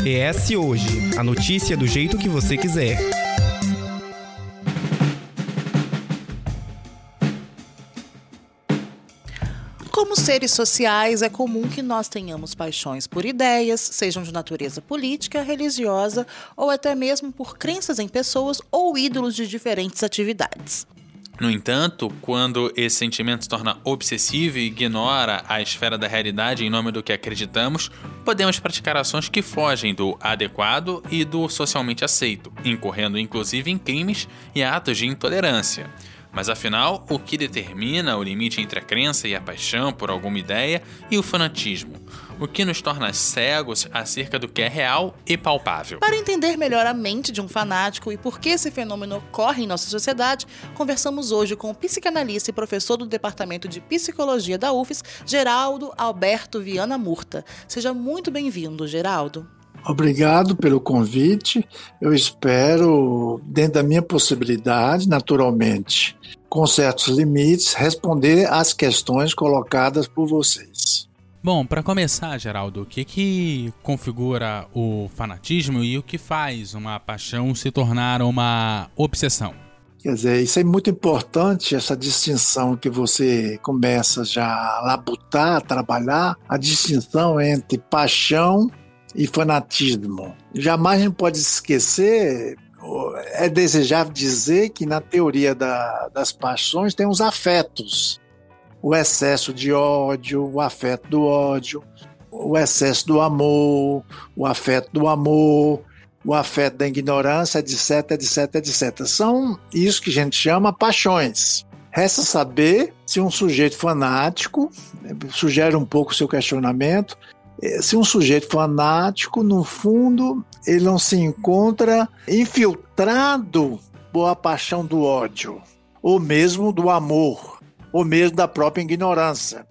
PS Hoje a notícia do jeito que você quiser. Como seres sociais, é comum que nós tenhamos paixões por ideias, sejam de natureza política, religiosa ou até mesmo por crenças em pessoas ou ídolos de diferentes atividades. No entanto, quando esse sentimento se torna obsessivo e ignora a esfera da realidade em nome do que acreditamos, podemos praticar ações que fogem do adequado e do socialmente aceito, incorrendo inclusive em crimes e atos de intolerância. Mas afinal, o que determina o limite entre a crença e a paixão por alguma ideia e o fanatismo? O que nos torna cegos acerca do que é real e palpável? Para entender melhor a mente de um fanático e por que esse fenômeno ocorre em nossa sociedade, conversamos hoje com o psicanalista e professor do Departamento de Psicologia da UFES, Geraldo Alberto Viana Murta. Seja muito bem-vindo, Geraldo. Obrigado pelo convite. Eu espero, dentro da minha possibilidade, naturalmente, com certos limites, responder às questões colocadas por vocês. Bom, para começar, Geraldo, o que, que configura o fanatismo e o que faz uma paixão se tornar uma obsessão? Quer dizer, isso é muito importante, essa distinção que você começa já a labutar, a trabalhar, a distinção entre paixão e fanatismo. Jamais a gente pode esquecer, é desejável dizer que na teoria da, das paixões tem os afetos. O excesso de ódio, o afeto do ódio, o excesso do amor, o afeto do amor, o afeto da ignorância, etc, etc, etc. São isso que a gente chama paixões. Resta saber se um sujeito fanático, sugere um pouco o seu questionamento, é, se um sujeito fanático, no fundo, ele não se encontra infiltrado por a paixão do ódio, ou mesmo do amor, ou mesmo da própria ignorância.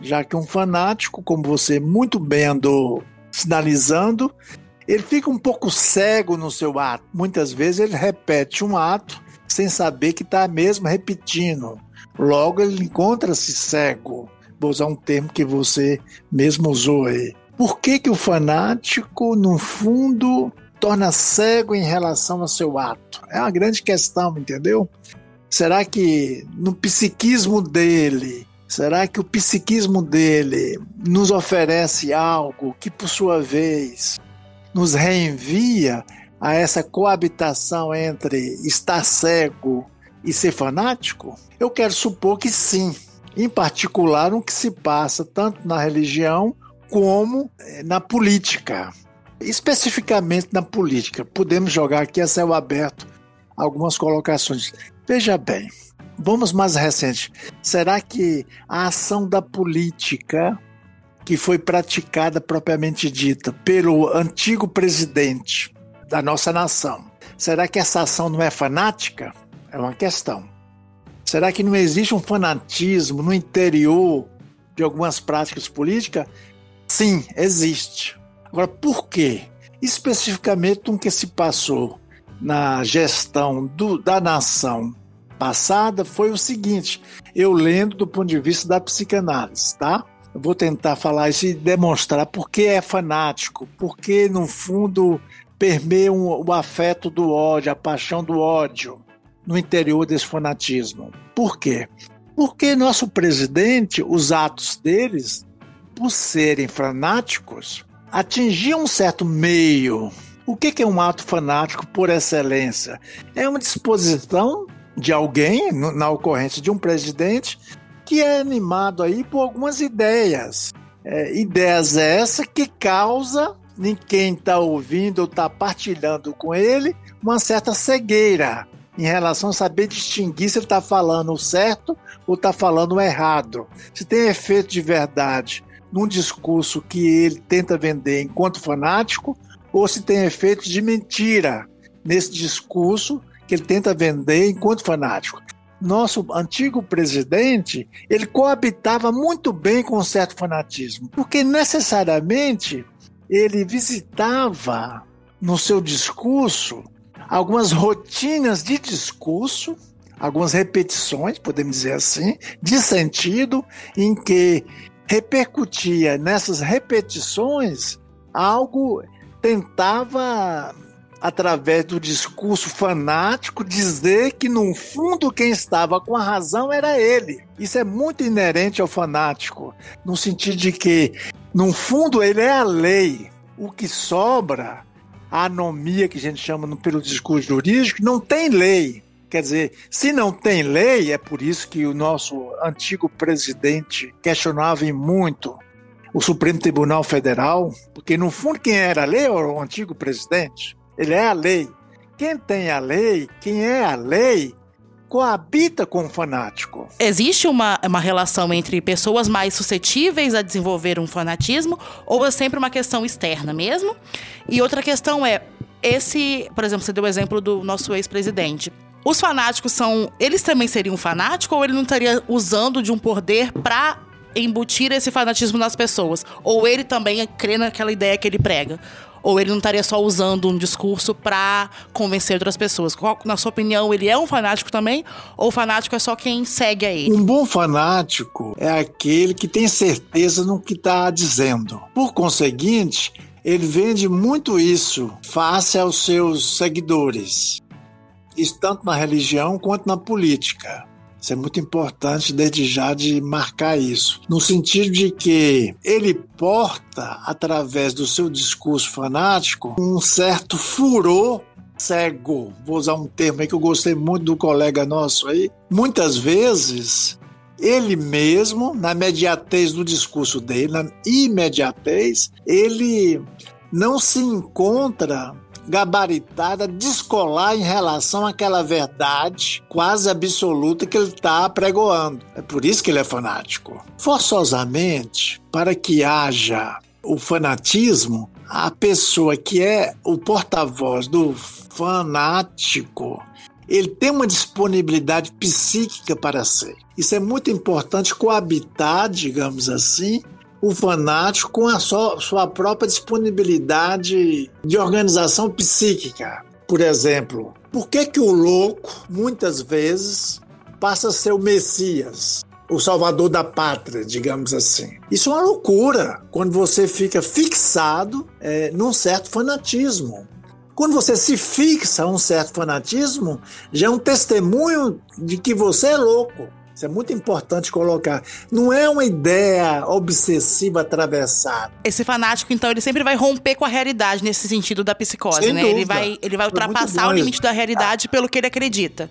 Já que um fanático, como você muito bem andou sinalizando, ele fica um pouco cego no seu ato. Muitas vezes ele repete um ato sem saber que está mesmo repetindo. Logo ele encontra-se cego vou usar um termo que você mesmo usou aí. Por que, que o fanático, no fundo, torna cego em relação ao seu ato? É uma grande questão, entendeu? Será que no psiquismo dele, será que o psiquismo dele nos oferece algo que, por sua vez, nos reenvia a essa coabitação entre estar cego e ser fanático? Eu quero supor que sim em particular o que se passa tanto na religião como eh, na política. Especificamente na política, podemos jogar aqui a céu aberto algumas colocações. Veja bem, vamos mais recente. Será que a ação da política que foi praticada propriamente dita pelo antigo presidente da nossa nação, será que essa ação não é fanática? É uma questão. Será que não existe um fanatismo no interior de algumas práticas políticas? Sim, existe. Agora, por quê? Especificamente o que se passou na gestão do, da nação passada foi o seguinte: eu lendo do ponto de vista da psicanálise, tá? Eu vou tentar falar isso e demonstrar por que é fanático, por que, no fundo, permeia o afeto do ódio, a paixão do ódio no interior desse fanatismo. Por quê? Porque nosso presidente, os atos deles, por serem fanáticos, atingiam um certo meio. O que é um ato fanático por excelência? É uma disposição de alguém, na ocorrência de um presidente, que é animado aí por algumas ideias. É, ideias essas que causa em quem está ouvindo ou está partilhando com ele uma certa cegueira em relação a saber distinguir se ele está falando o certo ou está falando o errado. Se tem efeito de verdade num discurso que ele tenta vender enquanto fanático, ou se tem efeito de mentira nesse discurso que ele tenta vender enquanto fanático. Nosso antigo presidente, ele coabitava muito bem com um certo fanatismo, porque necessariamente ele visitava no seu discurso algumas rotinas de discurso, algumas repetições, podemos dizer assim, de sentido, em que repercutia nessas repetições algo tentava através do discurso fanático, dizer que, no fundo, quem estava com a razão era ele. Isso é muito inerente ao fanático, no sentido de que, no fundo, ele é a lei. O que sobra, a anomia que a gente chama pelo discurso jurídico, não tem lei. Quer dizer, se não tem lei, é por isso que o nosso antigo presidente questionava muito o Supremo Tribunal Federal, porque no fundo quem era a lei era o antigo presidente. Ele é a lei. Quem tem a lei, quem é a lei, coabita com o fanático. Existe uma, uma relação entre pessoas mais suscetíveis a desenvolver um fanatismo ou é sempre uma questão externa mesmo? E outra questão é, esse, por exemplo, você deu o exemplo do nosso ex-presidente. Os fanáticos são. Eles também seriam fanáticos ou ele não estaria usando de um poder para embutir esse fanatismo nas pessoas? Ou ele também crê naquela ideia que ele prega? Ou ele não estaria só usando um discurso para convencer outras pessoas? Qual, na sua opinião, ele é um fanático também? Ou fanático é só quem segue a ele? Um bom fanático é aquele que tem certeza no que está dizendo. Por conseguinte, ele vende muito isso face aos seus seguidores. Isso tanto na religião quanto na política. Isso é muito importante desde já de marcar isso, no sentido de que ele porta, através do seu discurso fanático, um certo furor cego. Vou usar um termo aí que eu gostei muito do colega nosso aí. Muitas vezes ele mesmo, na imediatez do discurso dele, na imediatez, ele não se encontra gabaritada, descolar em relação àquela verdade quase absoluta que ele está pregoando. É por isso que ele é fanático. Forçosamente, para que haja o fanatismo, a pessoa que é o porta-voz do fanático, ele tem uma disponibilidade psíquica para ser. Isso é muito importante coabitar, digamos assim, o fanático com a sua, sua própria disponibilidade de organização psíquica. Por exemplo, por que, que o louco, muitas vezes, passa a ser o Messias? o salvador da pátria, digamos assim. Isso é uma loucura quando você fica fixado é, num certo fanatismo. Quando você se fixa a um certo fanatismo, já é um testemunho de que você é louco. Isso é muito importante colocar. Não é uma ideia obsessiva atravessada. Esse fanático, então, ele sempre vai romper com a realidade nesse sentido da psicose, Sem né? Dúvida. Ele vai, ele vai ultrapassar o limite da realidade pelo que ele acredita.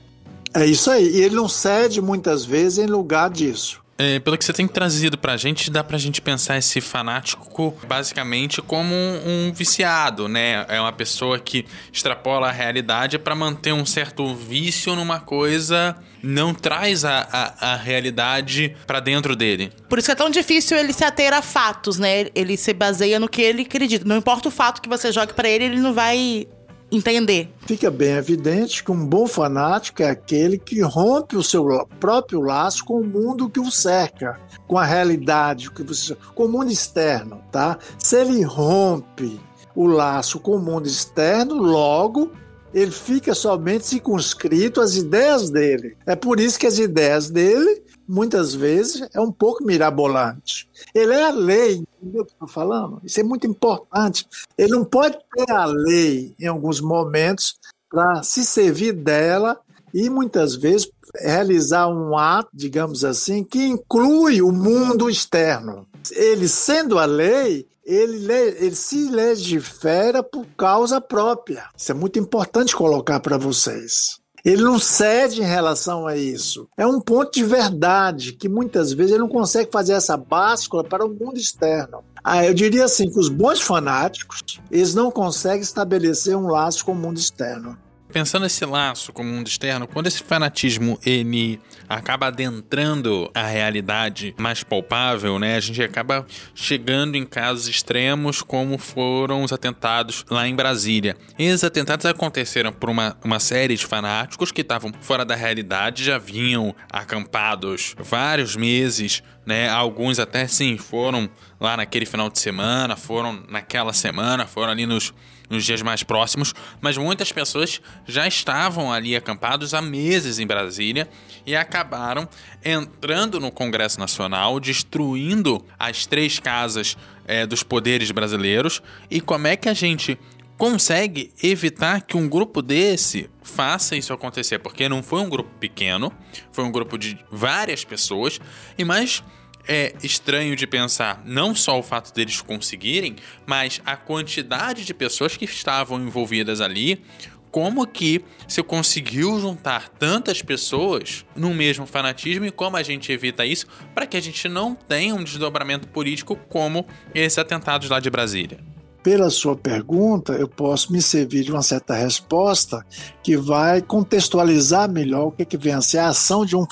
É isso aí. E ele não cede muitas vezes em lugar disso. É, pelo que você tem trazido pra gente, dá pra gente pensar esse fanático basicamente como um, um viciado, né? É uma pessoa que extrapola a realidade para manter um certo vício numa coisa, não traz a, a, a realidade para dentro dele. Por isso que é tão difícil ele se ater a fatos, né? Ele se baseia no que ele acredita. Não importa o fato que você jogue para ele, ele não vai entender. Fica bem evidente que um bom fanático é aquele que rompe o seu próprio laço com o mundo que o cerca, com a realidade, com o mundo externo, tá? Se ele rompe o laço com o mundo externo, logo ele fica somente circunscrito às ideias dele. É por isso que as ideias dele muitas vezes é um pouco mirabolante. Ele é a lei, entendeu o que eu estou falando? Isso é muito importante. Ele não pode ter a lei em alguns momentos para se servir dela e muitas vezes realizar um ato, digamos assim, que inclui o mundo externo. Ele sendo a lei, ele, ele se legifera por causa própria. Isso é muito importante colocar para vocês. Ele não cede em relação a isso. É um ponto de verdade que muitas vezes ele não consegue fazer essa báscula para o mundo externo. Ah, eu diria assim que os bons fanáticos, eles não conseguem estabelecer um laço com o mundo externo. Pensando esse laço com o mundo externo, quando esse fanatismo ele acaba adentrando a realidade mais palpável, né? A gente acaba chegando em casos extremos como foram os atentados lá em Brasília. Esses atentados aconteceram por uma, uma série de fanáticos que estavam fora da realidade, já vinham acampados vários meses, né? Alguns até sim foram lá naquele final de semana, foram naquela semana, foram ali nos nos dias mais próximos, mas muitas pessoas já estavam ali acampados há meses em Brasília e acabaram entrando no Congresso Nacional, destruindo as três casas é, dos poderes brasileiros. E como é que a gente consegue evitar que um grupo desse faça isso acontecer, porque não foi um grupo pequeno, foi um grupo de várias pessoas, e mais é estranho de pensar não só o fato deles conseguirem, mas a quantidade de pessoas que estavam envolvidas ali, como que se conseguiu juntar tantas pessoas no mesmo fanatismo e como a gente evita isso para que a gente não tenha um desdobramento político como esses atentados lá de Brasília pela sua pergunta, eu posso me servir de uma certa resposta que vai contextualizar melhor o que, que vem a ser a ação de um,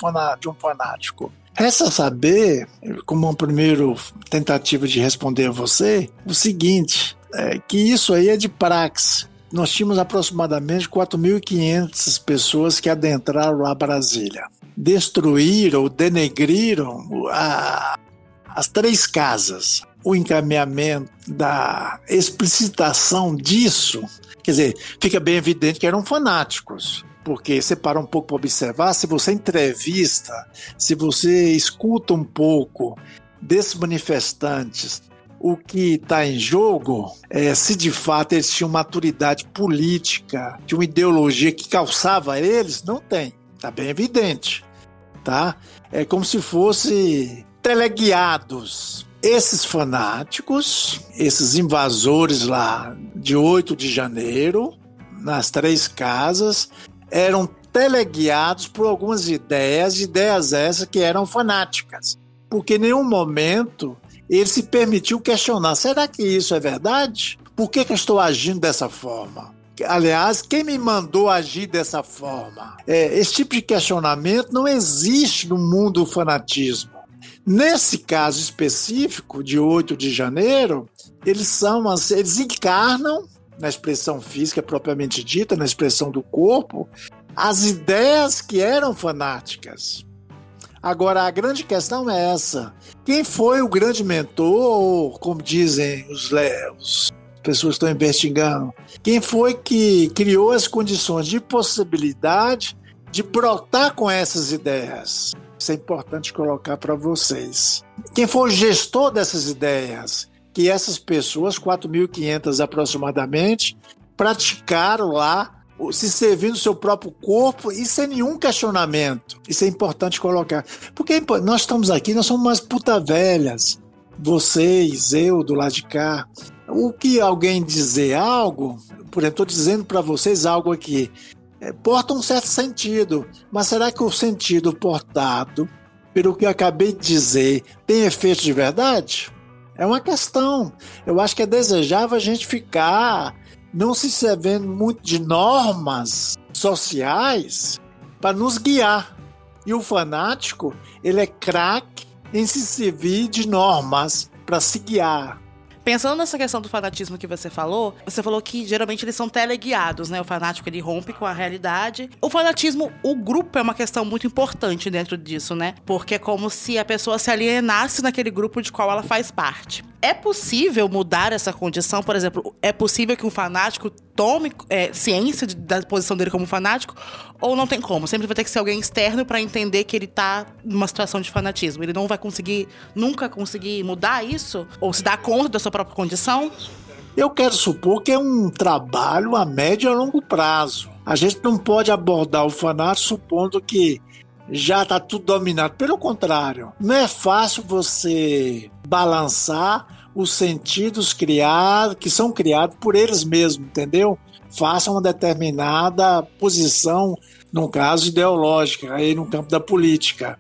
fanático. Resta saber, como uma primeira tentativa de responder a você, o seguinte: é que isso aí é de praxe. Nós tínhamos aproximadamente 4.500 pessoas que adentraram a Brasília. Destruíram, denegriram a, as três casas, o encaminhamento da explicitação disso, quer dizer, fica bem evidente que eram fanáticos. Porque você para um pouco para observar, se você entrevista, se você escuta um pouco desses manifestantes, o que está em jogo é se de fato eles tinham maturidade política, de uma ideologia que calçava eles, não tem. Está bem evidente. Tá? É como se fosse teleguiados esses fanáticos, esses invasores lá de 8 de janeiro, nas três casas, eram teleguiados por algumas ideias, ideias essas que eram fanáticas. Porque em nenhum momento ele se permitiu questionar: será que isso é verdade? Por que, que eu estou agindo dessa forma? Aliás, quem me mandou agir dessa forma? É, esse tipo de questionamento não existe no mundo do fanatismo. Nesse caso específico, de 8 de janeiro, eles são, eles encarnam na expressão física propriamente dita, na expressão do corpo, as ideias que eram fanáticas. Agora, a grande questão é essa: quem foi o grande mentor, ou como dizem os, os pessoas estão investigando, quem foi que criou as condições de possibilidade de brotar com essas ideias? Isso é importante colocar para vocês. Quem foi o gestor dessas ideias? Que essas pessoas, 4.500 aproximadamente, praticaram lá se servindo do seu próprio corpo e sem nenhum questionamento. Isso é importante colocar. Porque nós estamos aqui, nós somos umas puta velhas. Vocês, eu, do lado de cá. O que alguém dizer algo, por exemplo, estou dizendo para vocês algo aqui é, porta um certo sentido. Mas será que o sentido portado, pelo que eu acabei de dizer, tem efeito de verdade? É uma questão. Eu acho que é desejável a gente ficar não se servindo muito de normas sociais para nos guiar. E o fanático, ele é craque em se servir de normas para se guiar. Pensando nessa questão do fanatismo que você falou, você falou que geralmente eles são teleguiados, né? O fanático ele rompe com a realidade. O fanatismo, o grupo é uma questão muito importante dentro disso, né? Porque é como se a pessoa se alienasse naquele grupo de qual ela faz parte. É possível mudar essa condição? Por exemplo, é possível que um fanático tome é, ciência de, da posição dele como fanático? Ou não tem como? Sempre vai ter que ser alguém externo para entender que ele tá numa situação de fanatismo. Ele não vai conseguir, nunca conseguir mudar isso? Ou se dar conta da sua própria condição? Eu quero supor que é um trabalho a médio e a longo prazo. A gente não pode abordar o fanático supondo que já está tudo dominado. Pelo contrário, não é fácil você balançar os sentidos criados, que são criados por eles mesmos, entendeu? Faça uma determinada posição, no caso ideológica, aí no campo da política.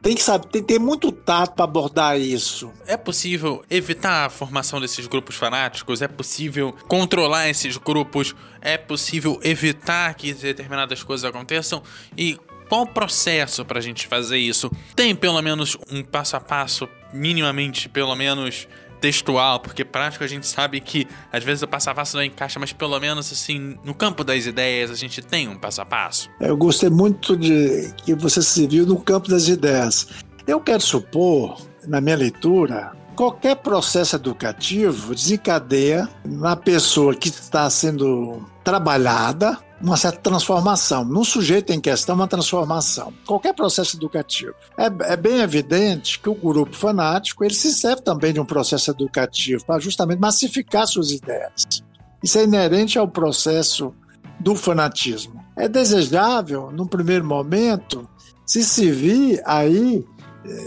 Tem que saber, tem que ter muito tato para abordar isso. É possível evitar a formação desses grupos fanáticos? É possível controlar esses grupos? É possível evitar que determinadas coisas aconteçam? E qual o processo para a gente fazer isso? Tem pelo menos um passo a passo, minimamente, pelo menos textual, porque prático a gente sabe que às vezes o passo a passo não encaixa, mas pelo menos assim, no campo das ideias a gente tem um passo a passo. Eu gostei muito de que você se viu no campo das ideias. Eu quero supor, na minha leitura, qualquer processo educativo desencadeia na pessoa que está sendo trabalhada uma certa transformação. No sujeito em questão, uma transformação. Qualquer processo educativo. É, é, bem evidente que o grupo fanático ele se serve também de um processo educativo para justamente massificar suas ideias. Isso é inerente ao processo do fanatismo. É desejável, num primeiro momento, se se vir aí,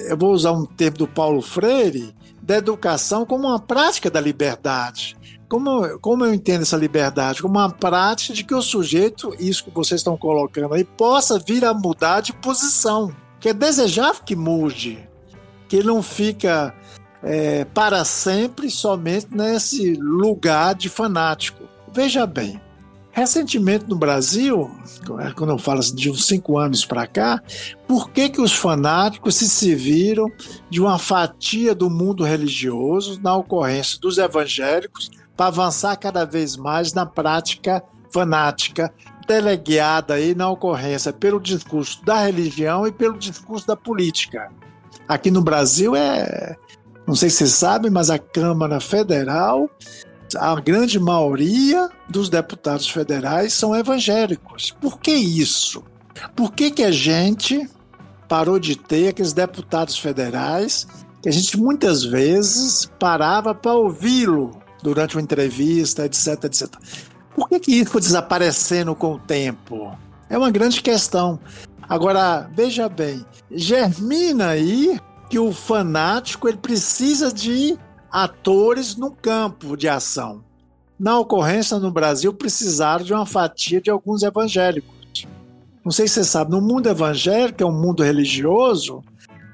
eu vou usar um termo do Paulo Freire, da educação como uma prática da liberdade. Como, como eu entendo essa liberdade? Como uma prática de que o sujeito, isso que vocês estão colocando aí, possa vir a mudar de posição. Que é desejável que mude. Que ele não fica é, para sempre somente nesse lugar de fanático. Veja bem, Recentemente no Brasil, quando eu falo assim, de uns cinco anos para cá, por que, que os fanáticos se serviram de uma fatia do mundo religioso na ocorrência dos evangélicos para avançar cada vez mais na prática fanática, teleguiada aí na ocorrência pelo discurso da religião e pelo discurso da política? Aqui no Brasil é, não sei se vocês sabem, mas a Câmara Federal a grande maioria dos deputados federais são evangélicos. Por que isso? Por que, que a gente parou de ter aqueles deputados federais que a gente muitas vezes parava para ouvi-lo durante uma entrevista, etc, etc. Por que, que isso foi desaparecendo com o tempo? É uma grande questão. Agora, veja bem, germina aí que o fanático ele precisa de atores no campo de ação. Na ocorrência no Brasil, precisaram de uma fatia de alguns evangélicos. Não sei se você sabe, no mundo evangélico, é um mundo religioso,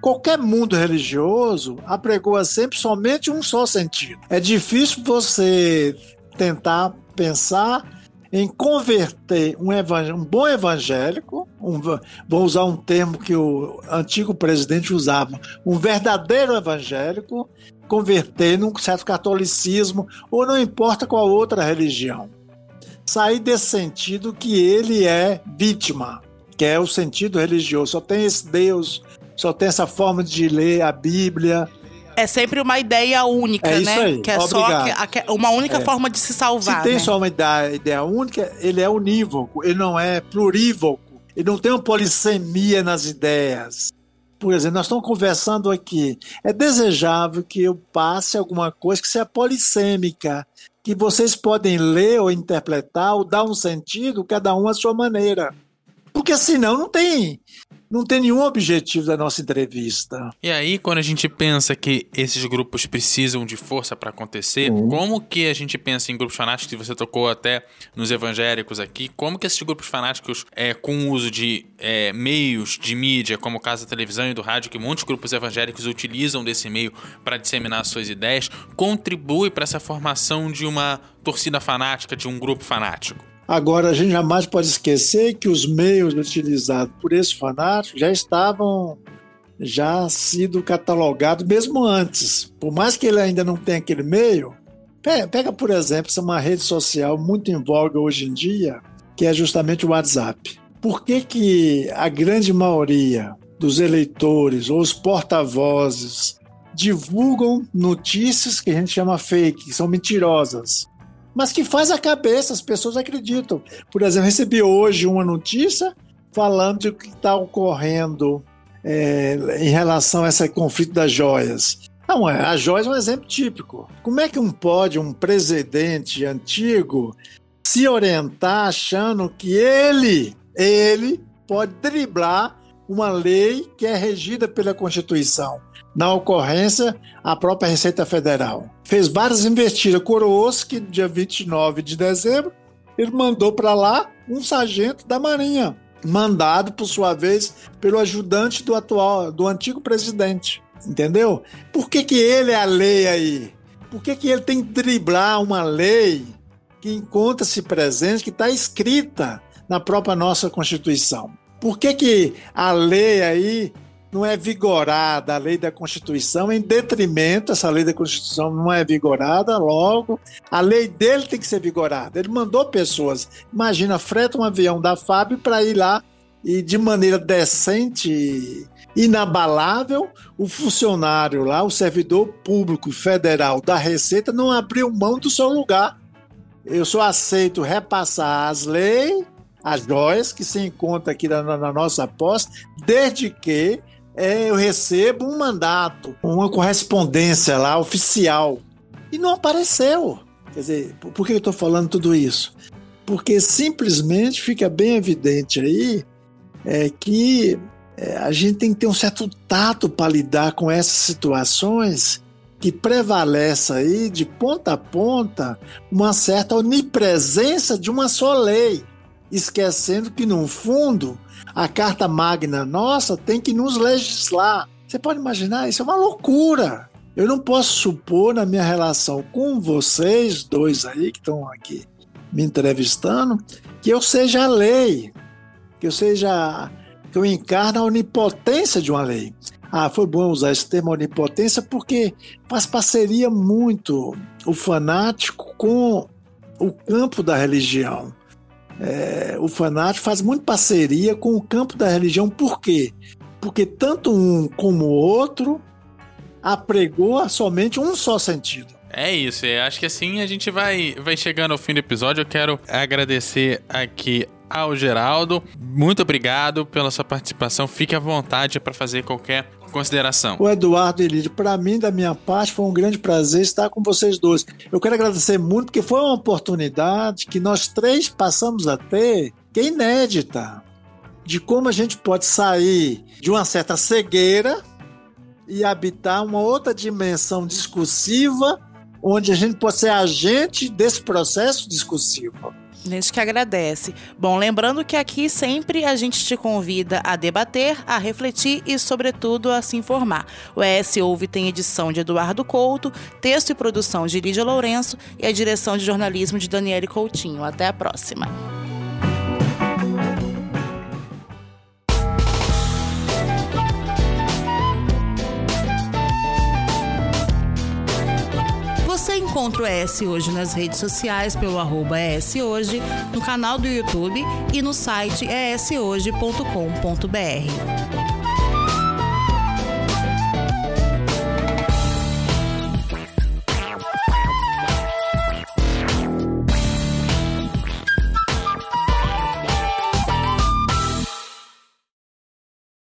qualquer mundo religioso apregoa sempre somente um só sentido. É difícil você tentar pensar em converter um, um bom evangélico, um, vou usar um termo que o antigo presidente usava, um verdadeiro evangélico, converter num certo catolicismo ou não importa qual outra religião. Sair desse sentido que ele é vítima, que é o sentido religioso. Só tem esse Deus, só tem essa forma de ler a Bíblia. É sempre uma ideia única, é né? Aí. Que é Obrigado. só uma única é. forma de se salvar. Se tem né? só uma ideia, ideia única, ele é unívoco, ele não é plurívoco, ele não tem uma polissemia nas ideias por exemplo, nós estamos conversando aqui. É desejável que eu passe alguma coisa que seja polissêmica, que vocês podem ler ou interpretar ou dar um sentido, cada um à sua maneira. Porque senão não tem não tem nenhum objetivo da nossa entrevista. E aí, quando a gente pensa que esses grupos precisam de força para acontecer, uhum. como que a gente pensa em grupos fanáticos, que você tocou até nos evangélicos aqui, como que esses grupos fanáticos, é, com o uso de é, meios de mídia, como o caso da televisão e do rádio, que muitos grupos evangélicos utilizam desse meio para disseminar suas ideias, contribui para essa formação de uma torcida fanática, de um grupo fanático? Agora, a gente jamais pode esquecer que os meios utilizados por esses fanáticos já estavam já sido catalogados mesmo antes. Por mais que ele ainda não tenha aquele meio, pega, por exemplo, uma rede social muito em voga hoje em dia, que é justamente o WhatsApp. Por que, que a grande maioria dos eleitores ou os porta-vozes divulgam notícias que a gente chama fake, que são mentirosas? Mas que faz a cabeça, as pessoas acreditam. Por exemplo, recebi hoje uma notícia falando de o que está ocorrendo é, em relação a esse conflito das joias. Não, é, a joia é um exemplo típico. Como é que um pode, um presidente antigo, se orientar achando que ele, ele pode driblar uma lei que é regida pela Constituição? na ocorrência a própria Receita Federal. Fez várias investidas, que dia 29 de dezembro ele mandou para lá um sargento da Marinha, mandado por sua vez pelo ajudante do atual, do antigo presidente. Entendeu? Por que, que ele é a lei aí? Por que, que ele tem que driblar uma lei que encontra-se presente, que está escrita na própria nossa Constituição? Por que, que a lei aí não é vigorada a lei da Constituição em detrimento, essa lei da Constituição não é vigorada, logo a lei dele tem que ser vigorada. Ele mandou pessoas, imagina, freta um avião da FAB para ir lá e de maneira decente inabalável, o funcionário lá, o servidor público federal da Receita, não abriu mão do seu lugar. Eu só aceito repassar as leis, as joias que se encontram aqui na, na nossa posse, desde que é, eu recebo um mandato, uma correspondência lá oficial. E não apareceu. Quer dizer, por que eu estou falando tudo isso? Porque simplesmente fica bem evidente aí é, que é, a gente tem que ter um certo tato para lidar com essas situações que prevalece aí, de ponta a ponta, uma certa onipresença de uma só lei, esquecendo que, no fundo, a Carta Magna nossa tem que nos legislar. Você pode imaginar? Isso é uma loucura. Eu não posso supor, na minha relação com vocês dois aí que estão aqui me entrevistando, que eu seja a lei, que eu seja que eu encarne a onipotência de uma lei. Ah, foi bom usar esse termo onipotência porque faz parceria muito o fanático com o campo da religião. É, o fanático faz muito parceria com o campo da religião, por quê? Porque tanto um como o outro apregou somente um só sentido. É isso, eu acho que assim a gente vai, vai chegando ao fim do episódio. Eu quero agradecer aqui ao Geraldo. Muito obrigado pela sua participação. Fique à vontade para fazer qualquer consideração. O Eduardo e Lídio, para mim, da minha parte, foi um grande prazer estar com vocês dois. Eu quero agradecer muito, porque foi uma oportunidade que nós três passamos a ter, que é inédita, de como a gente pode sair de uma certa cegueira e habitar uma outra dimensão discursiva, onde a gente pode ser agente desse processo discursivo. A gente que agradece. Bom, lembrando que aqui sempre a gente te convida a debater, a refletir e, sobretudo, a se informar. O ES Ouve tem edição de Eduardo Couto, texto e produção de Lídia Lourenço e a direção de jornalismo de Daniele Coutinho. Até a próxima. Encontra o ES Hoje nas redes sociais pelo arroba Hoje, no canal do YouTube e no site eshoje.com.br.